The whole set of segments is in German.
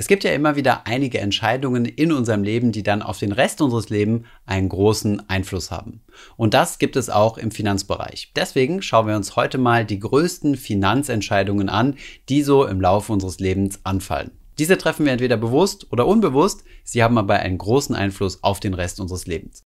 Es gibt ja immer wieder einige Entscheidungen in unserem Leben, die dann auf den Rest unseres Lebens einen großen Einfluss haben. Und das gibt es auch im Finanzbereich. Deswegen schauen wir uns heute mal die größten Finanzentscheidungen an, die so im Laufe unseres Lebens anfallen. Diese treffen wir entweder bewusst oder unbewusst, sie haben aber einen großen Einfluss auf den Rest unseres Lebens.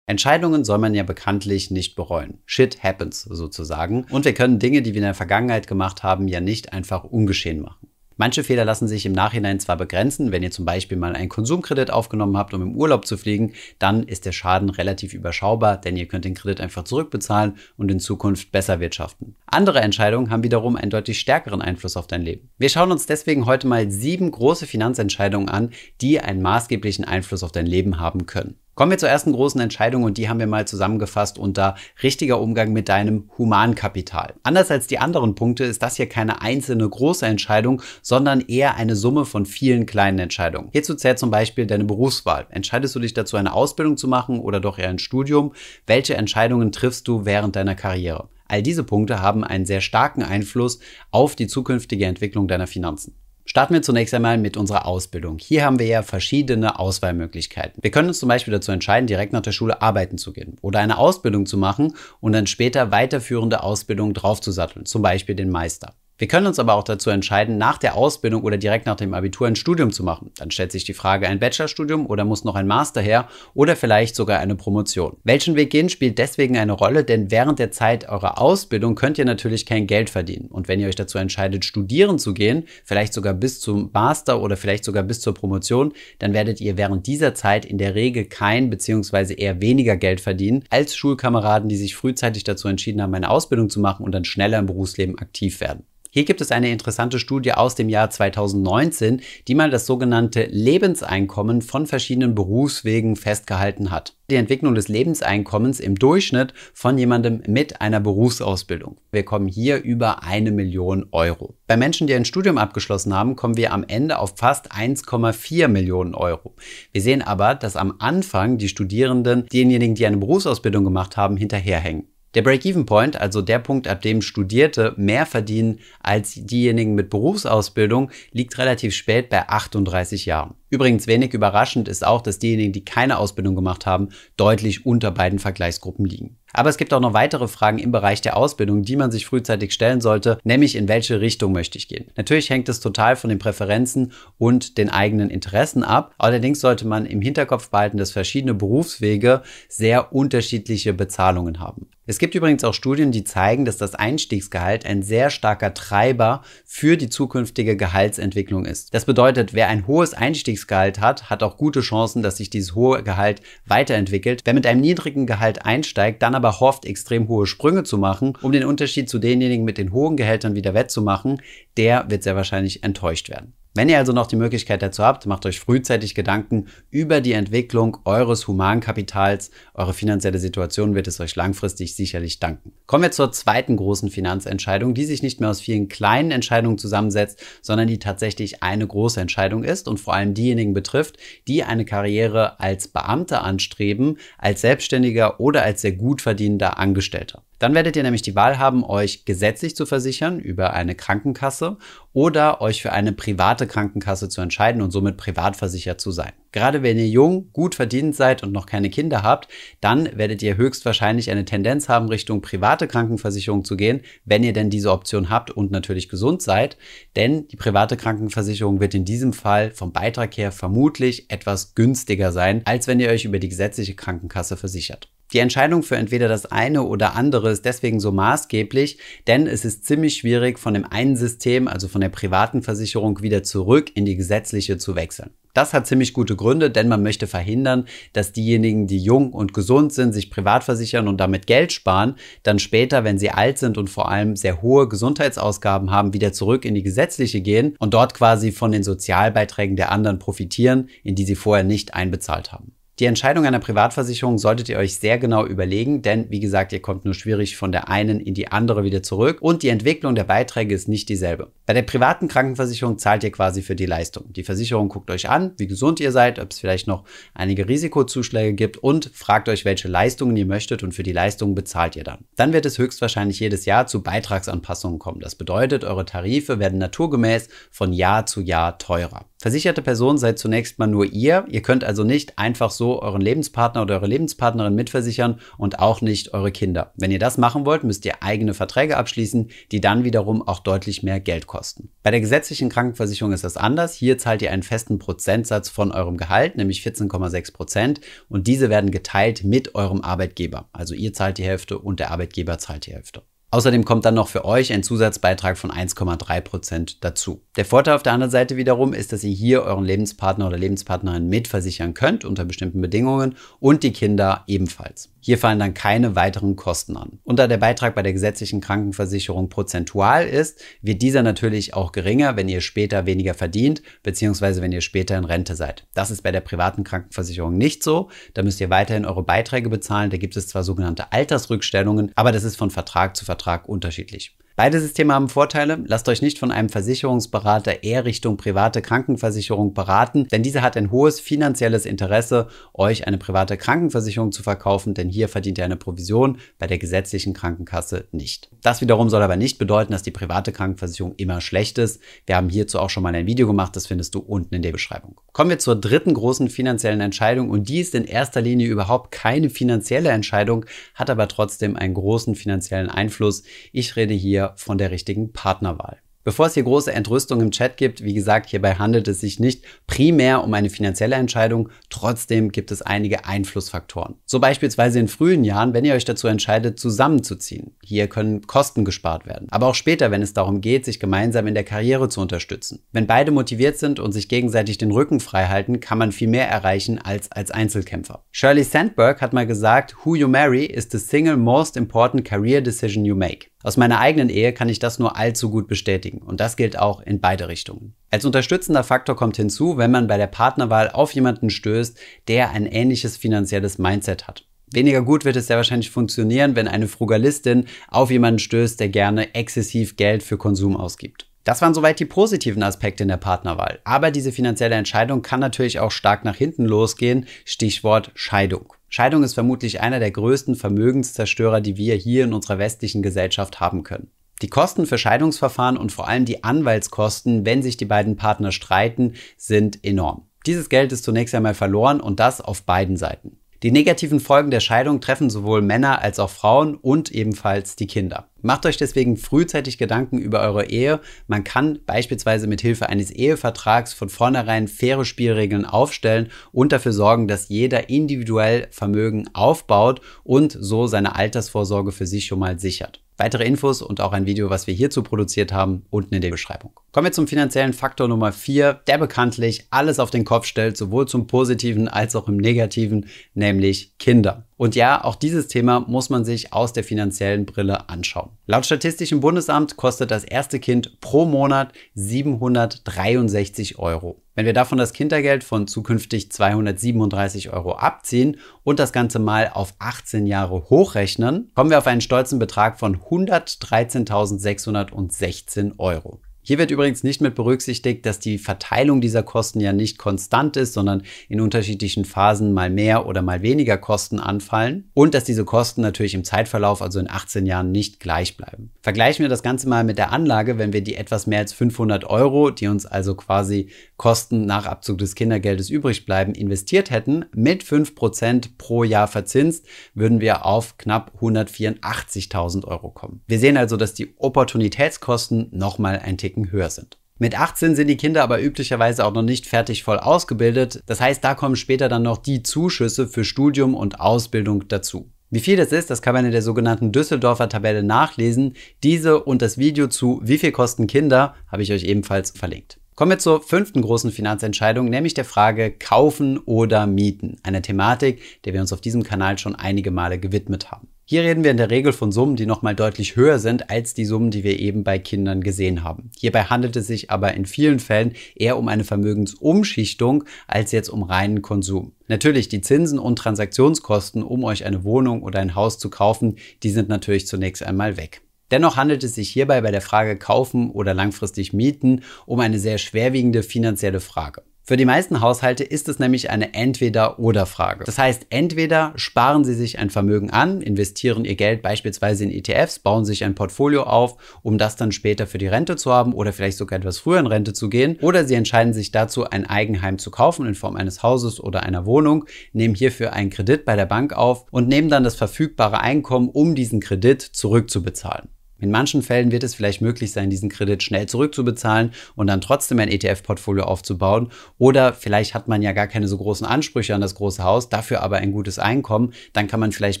Entscheidungen soll man ja bekanntlich nicht bereuen. Shit happens sozusagen. Und wir können Dinge, die wir in der Vergangenheit gemacht haben, ja nicht einfach ungeschehen machen. Manche Fehler lassen sich im Nachhinein zwar begrenzen, wenn ihr zum Beispiel mal einen Konsumkredit aufgenommen habt, um im Urlaub zu fliegen, dann ist der Schaden relativ überschaubar, denn ihr könnt den Kredit einfach zurückbezahlen und in Zukunft besser wirtschaften. Andere Entscheidungen haben wiederum einen deutlich stärkeren Einfluss auf dein Leben. Wir schauen uns deswegen heute mal sieben große Finanzentscheidungen an, die einen maßgeblichen Einfluss auf dein Leben haben können. Kommen wir zur ersten großen Entscheidung und die haben wir mal zusammengefasst unter richtiger Umgang mit deinem Humankapital. Anders als die anderen Punkte ist das hier keine einzelne große Entscheidung, sondern eher eine Summe von vielen kleinen Entscheidungen. Hierzu zählt zum Beispiel deine Berufswahl. Entscheidest du dich dazu, eine Ausbildung zu machen oder doch eher ein Studium? Welche Entscheidungen triffst du während deiner Karriere? All diese Punkte haben einen sehr starken Einfluss auf die zukünftige Entwicklung deiner Finanzen. Starten wir zunächst einmal mit unserer Ausbildung. Hier haben wir ja verschiedene Auswahlmöglichkeiten. Wir können uns zum Beispiel dazu entscheiden, direkt nach der Schule arbeiten zu gehen oder eine Ausbildung zu machen und dann später weiterführende Ausbildung draufzusatteln, zum Beispiel den Meister. Wir können uns aber auch dazu entscheiden, nach der Ausbildung oder direkt nach dem Abitur ein Studium zu machen. Dann stellt sich die Frage, ein Bachelorstudium oder muss noch ein Master her oder vielleicht sogar eine Promotion. Welchen Weg gehen spielt deswegen eine Rolle, denn während der Zeit eurer Ausbildung könnt ihr natürlich kein Geld verdienen. Und wenn ihr euch dazu entscheidet, studieren zu gehen, vielleicht sogar bis zum Master oder vielleicht sogar bis zur Promotion, dann werdet ihr während dieser Zeit in der Regel kein bzw. eher weniger Geld verdienen als Schulkameraden, die sich frühzeitig dazu entschieden haben, eine Ausbildung zu machen und dann schneller im Berufsleben aktiv werden. Hier gibt es eine interessante Studie aus dem Jahr 2019, die mal das sogenannte Lebenseinkommen von verschiedenen Berufswegen festgehalten hat. Die Entwicklung des Lebenseinkommens im Durchschnitt von jemandem mit einer Berufsausbildung. Wir kommen hier über eine Million Euro. Bei Menschen, die ein Studium abgeschlossen haben, kommen wir am Ende auf fast 1,4 Millionen Euro. Wir sehen aber, dass am Anfang die Studierenden, diejenigen, die eine Berufsausbildung gemacht haben, hinterherhängen. Der Break-Even-Point, also der Punkt, ab dem Studierte mehr verdienen als diejenigen mit Berufsausbildung, liegt relativ spät bei 38 Jahren. Übrigens wenig überraschend ist auch, dass diejenigen, die keine Ausbildung gemacht haben, deutlich unter beiden Vergleichsgruppen liegen. Aber es gibt auch noch weitere Fragen im Bereich der Ausbildung, die man sich frühzeitig stellen sollte, nämlich in welche Richtung möchte ich gehen. Natürlich hängt es total von den Präferenzen und den eigenen Interessen ab. Allerdings sollte man im Hinterkopf behalten, dass verschiedene Berufswege sehr unterschiedliche Bezahlungen haben. Es gibt übrigens auch Studien, die zeigen, dass das Einstiegsgehalt ein sehr starker Treiber für die zukünftige Gehaltsentwicklung ist. Das bedeutet, wer ein hohes Einstiegsgehalt hat, hat auch gute Chancen, dass sich dieses hohe Gehalt weiterentwickelt. Wer mit einem niedrigen Gehalt einsteigt, dann aber hofft, extrem hohe Sprünge zu machen, um den Unterschied zu denjenigen mit den hohen Gehältern wieder wettzumachen, der wird sehr wahrscheinlich enttäuscht werden. Wenn ihr also noch die Möglichkeit dazu habt, macht euch frühzeitig Gedanken über die Entwicklung eures Humankapitals. Eure finanzielle Situation wird es euch langfristig sicherlich danken. Kommen wir zur zweiten großen Finanzentscheidung, die sich nicht mehr aus vielen kleinen Entscheidungen zusammensetzt, sondern die tatsächlich eine große Entscheidung ist und vor allem diejenigen betrifft, die eine Karriere als Beamter anstreben, als Selbstständiger oder als sehr gut verdienender Angestellter. Dann werdet ihr nämlich die Wahl haben, euch gesetzlich zu versichern über eine Krankenkasse oder euch für eine private Krankenkasse zu entscheiden und somit privat versichert zu sein. Gerade wenn ihr jung, gut verdient seid und noch keine Kinder habt, dann werdet ihr höchstwahrscheinlich eine Tendenz haben, Richtung private Krankenversicherung zu gehen, wenn ihr denn diese Option habt und natürlich gesund seid. Denn die private Krankenversicherung wird in diesem Fall vom Beitrag her vermutlich etwas günstiger sein, als wenn ihr euch über die gesetzliche Krankenkasse versichert. Die Entscheidung für entweder das eine oder andere ist deswegen so maßgeblich, denn es ist ziemlich schwierig, von dem einen System, also von der privaten Versicherung, wieder zurück in die gesetzliche zu wechseln. Das hat ziemlich gute Gründe, denn man möchte verhindern, dass diejenigen, die jung und gesund sind, sich privat versichern und damit Geld sparen, dann später, wenn sie alt sind und vor allem sehr hohe Gesundheitsausgaben haben, wieder zurück in die gesetzliche gehen und dort quasi von den Sozialbeiträgen der anderen profitieren, in die sie vorher nicht einbezahlt haben. Die Entscheidung einer Privatversicherung solltet ihr euch sehr genau überlegen, denn wie gesagt, ihr kommt nur schwierig von der einen in die andere wieder zurück und die Entwicklung der Beiträge ist nicht dieselbe. Bei der privaten Krankenversicherung zahlt ihr quasi für die Leistung. Die Versicherung guckt euch an, wie gesund ihr seid, ob es vielleicht noch einige Risikozuschläge gibt und fragt euch, welche Leistungen ihr möchtet und für die Leistungen bezahlt ihr dann. Dann wird es höchstwahrscheinlich jedes Jahr zu Beitragsanpassungen kommen. Das bedeutet, eure Tarife werden naturgemäß von Jahr zu Jahr teurer. Versicherte Person seid zunächst mal nur ihr. Ihr könnt also nicht einfach so euren Lebenspartner oder eure Lebenspartnerin mitversichern und auch nicht eure Kinder. Wenn ihr das machen wollt, müsst ihr eigene Verträge abschließen, die dann wiederum auch deutlich mehr Geld kosten. Bei der gesetzlichen Krankenversicherung ist das anders. Hier zahlt ihr einen festen Prozentsatz von eurem Gehalt, nämlich 14,6 Prozent. Und diese werden geteilt mit eurem Arbeitgeber. Also ihr zahlt die Hälfte und der Arbeitgeber zahlt die Hälfte. Außerdem kommt dann noch für euch ein Zusatzbeitrag von 1,3% dazu. Der Vorteil auf der anderen Seite wiederum ist, dass ihr hier euren Lebenspartner oder Lebenspartnerin mitversichern könnt unter bestimmten Bedingungen und die Kinder ebenfalls. Hier fallen dann keine weiteren Kosten an. Und da der Beitrag bei der gesetzlichen Krankenversicherung prozentual ist, wird dieser natürlich auch geringer, wenn ihr später weniger verdient, beziehungsweise wenn ihr später in Rente seid. Das ist bei der privaten Krankenversicherung nicht so. Da müsst ihr weiterhin eure Beiträge bezahlen. Da gibt es zwar sogenannte Altersrückstellungen, aber das ist von Vertrag zu Vertrag unterschiedlich. Beide Systeme haben Vorteile. Lasst euch nicht von einem Versicherungsberater eher Richtung private Krankenversicherung beraten, denn dieser hat ein hohes finanzielles Interesse, euch eine private Krankenversicherung zu verkaufen, denn hier verdient ihr eine Provision, bei der gesetzlichen Krankenkasse nicht. Das wiederum soll aber nicht bedeuten, dass die private Krankenversicherung immer schlecht ist. Wir haben hierzu auch schon mal ein Video gemacht, das findest du unten in der Beschreibung. Kommen wir zur dritten großen finanziellen Entscheidung und die ist in erster Linie überhaupt keine finanzielle Entscheidung, hat aber trotzdem einen großen finanziellen Einfluss. Ich rede hier von der richtigen Partnerwahl. Bevor es hier große Entrüstung im Chat gibt, wie gesagt, hierbei handelt es sich nicht primär um eine finanzielle Entscheidung, trotzdem gibt es einige Einflussfaktoren. So beispielsweise in frühen Jahren, wenn ihr euch dazu entscheidet, zusammenzuziehen. Hier können Kosten gespart werden. Aber auch später, wenn es darum geht, sich gemeinsam in der Karriere zu unterstützen. Wenn beide motiviert sind und sich gegenseitig den Rücken frei halten, kann man viel mehr erreichen als als Einzelkämpfer. Shirley Sandberg hat mal gesagt, Who you marry is the single most important career decision you make. Aus meiner eigenen Ehe kann ich das nur allzu gut bestätigen und das gilt auch in beide Richtungen. Als unterstützender Faktor kommt hinzu, wenn man bei der Partnerwahl auf jemanden stößt, der ein ähnliches finanzielles Mindset hat. Weniger gut wird es sehr wahrscheinlich funktionieren, wenn eine Frugalistin auf jemanden stößt, der gerne exzessiv Geld für Konsum ausgibt. Das waren soweit die positiven Aspekte in der Partnerwahl. Aber diese finanzielle Entscheidung kann natürlich auch stark nach hinten losgehen. Stichwort Scheidung. Scheidung ist vermutlich einer der größten Vermögenszerstörer, die wir hier in unserer westlichen Gesellschaft haben können. Die Kosten für Scheidungsverfahren und vor allem die Anwaltskosten, wenn sich die beiden Partner streiten, sind enorm. Dieses Geld ist zunächst einmal verloren und das auf beiden Seiten. Die negativen Folgen der Scheidung treffen sowohl Männer als auch Frauen und ebenfalls die Kinder. Macht euch deswegen frühzeitig Gedanken über eure Ehe. Man kann beispielsweise mit Hilfe eines Ehevertrags von vornherein faire Spielregeln aufstellen und dafür sorgen, dass jeder individuell Vermögen aufbaut und so seine Altersvorsorge für sich schon mal sichert. Weitere Infos und auch ein Video, was wir hierzu produziert haben, unten in der Beschreibung. Kommen wir zum finanziellen Faktor Nummer 4, der bekanntlich alles auf den Kopf stellt, sowohl zum Positiven als auch im Negativen, nämlich Kinder. Und ja, auch dieses Thema muss man sich aus der finanziellen Brille anschauen. Laut Statistischem Bundesamt kostet das erste Kind pro Monat 763 Euro. Wenn wir davon das Kindergeld von zukünftig 237 Euro abziehen und das Ganze mal auf 18 Jahre hochrechnen, kommen wir auf einen stolzen Betrag von 113.616 Euro. Hier wird übrigens nicht mit berücksichtigt, dass die Verteilung dieser Kosten ja nicht konstant ist, sondern in unterschiedlichen Phasen mal mehr oder mal weniger Kosten anfallen und dass diese Kosten natürlich im Zeitverlauf, also in 18 Jahren, nicht gleich bleiben. Vergleichen wir das Ganze mal mit der Anlage, wenn wir die etwas mehr als 500 Euro, die uns also quasi Kosten nach Abzug des Kindergeldes übrig bleiben, investiert hätten, mit 5% pro Jahr verzinst, würden wir auf knapp 184.000 Euro kommen. Wir sehen also, dass die Opportunitätskosten nochmal ein Tick Ticken höher sind. Mit 18 sind die Kinder aber üblicherweise auch noch nicht fertig voll ausgebildet. Das heißt, da kommen später dann noch die Zuschüsse für Studium und Ausbildung dazu. Wie viel das ist, das kann man in der sogenannten Düsseldorfer Tabelle nachlesen. Diese und das Video zu Wie viel kosten Kinder habe ich euch ebenfalls verlinkt. Kommen wir zur fünften großen Finanzentscheidung, nämlich der Frage kaufen oder mieten. Eine Thematik, der wir uns auf diesem Kanal schon einige Male gewidmet haben. Hier reden wir in der Regel von Summen, die nochmal deutlich höher sind als die Summen, die wir eben bei Kindern gesehen haben. Hierbei handelt es sich aber in vielen Fällen eher um eine Vermögensumschichtung als jetzt um reinen Konsum. Natürlich, die Zinsen und Transaktionskosten, um euch eine Wohnung oder ein Haus zu kaufen, die sind natürlich zunächst einmal weg. Dennoch handelt es sich hierbei bei der Frage kaufen oder langfristig mieten um eine sehr schwerwiegende finanzielle Frage. Für die meisten Haushalte ist es nämlich eine Entweder-Oder-Frage. Das heißt, entweder sparen sie sich ein Vermögen an, investieren ihr Geld beispielsweise in ETFs, bauen sich ein Portfolio auf, um das dann später für die Rente zu haben oder vielleicht sogar etwas früher in Rente zu gehen, oder sie entscheiden sich dazu, ein Eigenheim zu kaufen in Form eines Hauses oder einer Wohnung, nehmen hierfür einen Kredit bei der Bank auf und nehmen dann das verfügbare Einkommen, um diesen Kredit zurückzubezahlen. In manchen Fällen wird es vielleicht möglich sein, diesen Kredit schnell zurückzubezahlen und dann trotzdem ein ETF-Portfolio aufzubauen. Oder vielleicht hat man ja gar keine so großen Ansprüche an das große Haus, dafür aber ein gutes Einkommen. Dann kann man vielleicht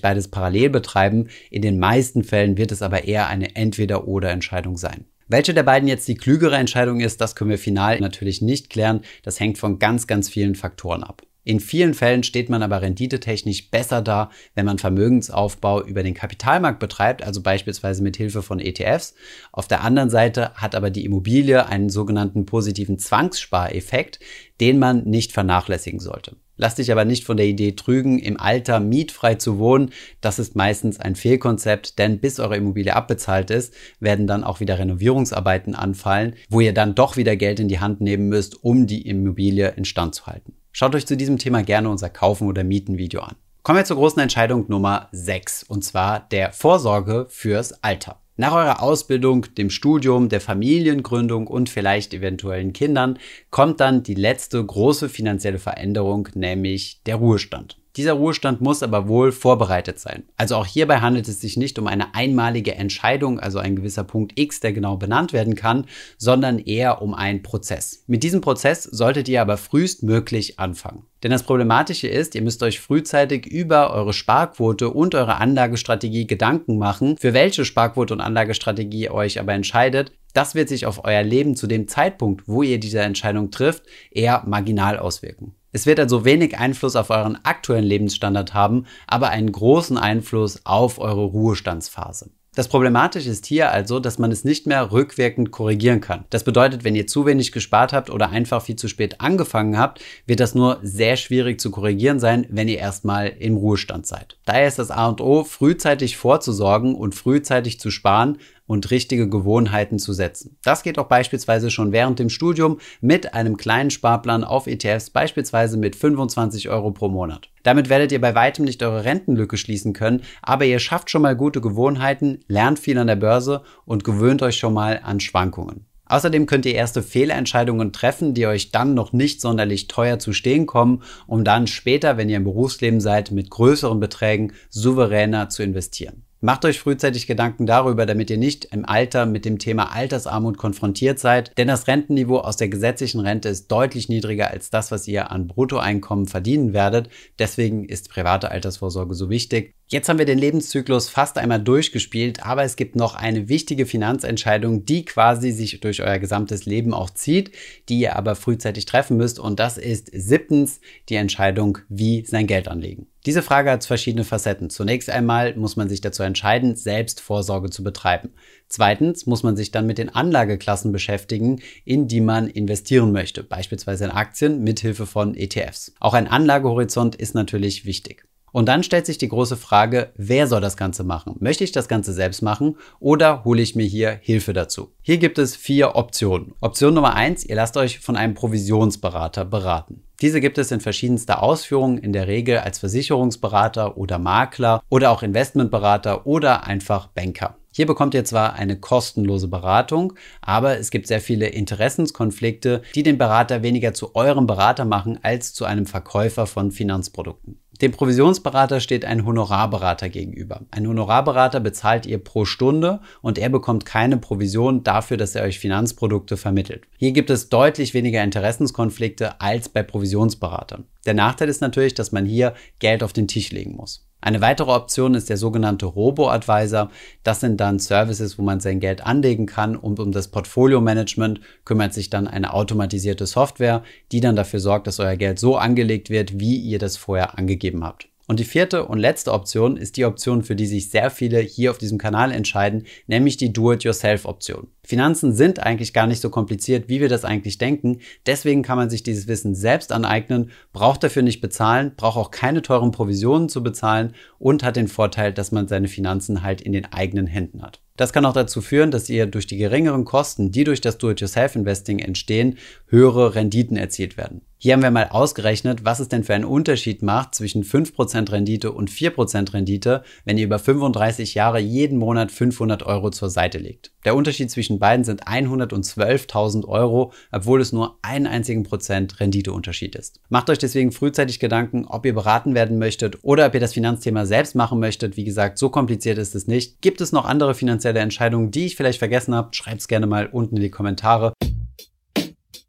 beides parallel betreiben. In den meisten Fällen wird es aber eher eine Entweder-oder-Entscheidung sein. Welche der beiden jetzt die klügere Entscheidung ist, das können wir final natürlich nicht klären. Das hängt von ganz, ganz vielen Faktoren ab. In vielen Fällen steht man aber renditetechnisch besser da, wenn man Vermögensaufbau über den Kapitalmarkt betreibt, also beispielsweise mit Hilfe von ETFs. Auf der anderen Seite hat aber die Immobilie einen sogenannten positiven Zwangsspareffekt, den man nicht vernachlässigen sollte. Lass dich aber nicht von der Idee trügen, im Alter mietfrei zu wohnen. Das ist meistens ein Fehlkonzept, denn bis eure Immobilie abbezahlt ist, werden dann auch wieder Renovierungsarbeiten anfallen, wo ihr dann doch wieder Geld in die Hand nehmen müsst, um die Immobilie instand zu halten. Schaut euch zu diesem Thema gerne unser Kaufen oder Mieten Video an. Kommen wir zur großen Entscheidung Nummer 6 und zwar der Vorsorge fürs Alter. Nach eurer Ausbildung, dem Studium, der Familiengründung und vielleicht eventuellen Kindern kommt dann die letzte große finanzielle Veränderung, nämlich der Ruhestand. Dieser Ruhestand muss aber wohl vorbereitet sein. Also auch hierbei handelt es sich nicht um eine einmalige Entscheidung, also ein gewisser Punkt X, der genau benannt werden kann, sondern eher um einen Prozess. Mit diesem Prozess solltet ihr aber frühestmöglich anfangen. Denn das Problematische ist, ihr müsst euch frühzeitig über eure Sparquote und eure Anlagestrategie Gedanken machen, für welche Sparquote und Anlagestrategie ihr euch aber entscheidet. Das wird sich auf euer Leben zu dem Zeitpunkt, wo ihr diese Entscheidung trifft, eher marginal auswirken. Es wird also wenig Einfluss auf euren aktuellen Lebensstandard haben, aber einen großen Einfluss auf eure Ruhestandsphase. Das Problematische ist hier also, dass man es nicht mehr rückwirkend korrigieren kann. Das bedeutet, wenn ihr zu wenig gespart habt oder einfach viel zu spät angefangen habt, wird das nur sehr schwierig zu korrigieren sein, wenn ihr erstmal im Ruhestand seid. Daher ist das A und O, frühzeitig vorzusorgen und frühzeitig zu sparen, und richtige Gewohnheiten zu setzen. Das geht auch beispielsweise schon während dem Studium mit einem kleinen Sparplan auf ETFs, beispielsweise mit 25 Euro pro Monat. Damit werdet ihr bei weitem nicht eure Rentenlücke schließen können, aber ihr schafft schon mal gute Gewohnheiten, lernt viel an der Börse und gewöhnt euch schon mal an Schwankungen. Außerdem könnt ihr erste Fehlentscheidungen treffen, die euch dann noch nicht sonderlich teuer zu stehen kommen, um dann später, wenn ihr im Berufsleben seid, mit größeren Beträgen souveräner zu investieren. Macht euch frühzeitig Gedanken darüber, damit ihr nicht im Alter mit dem Thema Altersarmut konfrontiert seid, denn das Rentenniveau aus der gesetzlichen Rente ist deutlich niedriger als das, was ihr an Bruttoeinkommen verdienen werdet. Deswegen ist private Altersvorsorge so wichtig. Jetzt haben wir den Lebenszyklus fast einmal durchgespielt, aber es gibt noch eine wichtige Finanzentscheidung, die quasi sich durch euer gesamtes Leben auch zieht, die ihr aber frühzeitig treffen müsst und das ist siebtens die Entscheidung, wie sein Geld anlegen. Diese Frage hat verschiedene Facetten. Zunächst einmal muss man sich dazu entscheiden, selbst Vorsorge zu betreiben. Zweitens muss man sich dann mit den Anlageklassen beschäftigen, in die man investieren möchte, beispielsweise in Aktien mit Hilfe von ETFs. Auch ein Anlagehorizont ist natürlich wichtig. Und dann stellt sich die große Frage, wer soll das Ganze machen? Möchte ich das Ganze selbst machen oder hole ich mir hier Hilfe dazu? Hier gibt es vier Optionen. Option Nummer eins: ihr lasst euch von einem Provisionsberater beraten. Diese gibt es in verschiedenster Ausführung, in der Regel als Versicherungsberater oder Makler oder auch Investmentberater oder einfach Banker. Hier bekommt ihr zwar eine kostenlose Beratung, aber es gibt sehr viele Interessenskonflikte, die den Berater weniger zu eurem Berater machen als zu einem Verkäufer von Finanzprodukten. Dem Provisionsberater steht ein Honorarberater gegenüber. Ein Honorarberater bezahlt ihr pro Stunde und er bekommt keine Provision dafür, dass er euch Finanzprodukte vermittelt. Hier gibt es deutlich weniger Interessenskonflikte als bei Provisionsberatern. Der Nachteil ist natürlich, dass man hier Geld auf den Tisch legen muss. Eine weitere Option ist der sogenannte Robo-Advisor. Das sind dann Services, wo man sein Geld anlegen kann und um das Portfolio-Management kümmert sich dann eine automatisierte Software, die dann dafür sorgt, dass euer Geld so angelegt wird, wie ihr das vorher angegeben habt. Und die vierte und letzte Option ist die Option, für die sich sehr viele hier auf diesem Kanal entscheiden, nämlich die Do-it-yourself-Option. Finanzen sind eigentlich gar nicht so kompliziert, wie wir das eigentlich denken. Deswegen kann man sich dieses Wissen selbst aneignen, braucht dafür nicht bezahlen, braucht auch keine teuren Provisionen zu bezahlen und hat den Vorteil, dass man seine Finanzen halt in den eigenen Händen hat. Das kann auch dazu führen, dass ihr durch die geringeren Kosten, die durch das Do-it-yourself-Investing entstehen, höhere Renditen erzielt werden. Hier haben wir mal ausgerechnet, was es denn für einen Unterschied macht zwischen 5% Rendite und 4% Rendite, wenn ihr über 35 Jahre jeden Monat 500 Euro zur Seite legt. Der Unterschied zwischen beiden sind 112.000 Euro, obwohl es nur einen einzigen Prozent Renditeunterschied ist. Macht euch deswegen frühzeitig Gedanken, ob ihr beraten werden möchtet oder ob ihr das Finanzthema selbst machen möchtet. Wie gesagt, so kompliziert ist es nicht. Gibt es noch andere finanzielle Entscheidungen, die ich vielleicht vergessen habe? Schreibt es gerne mal unten in die Kommentare.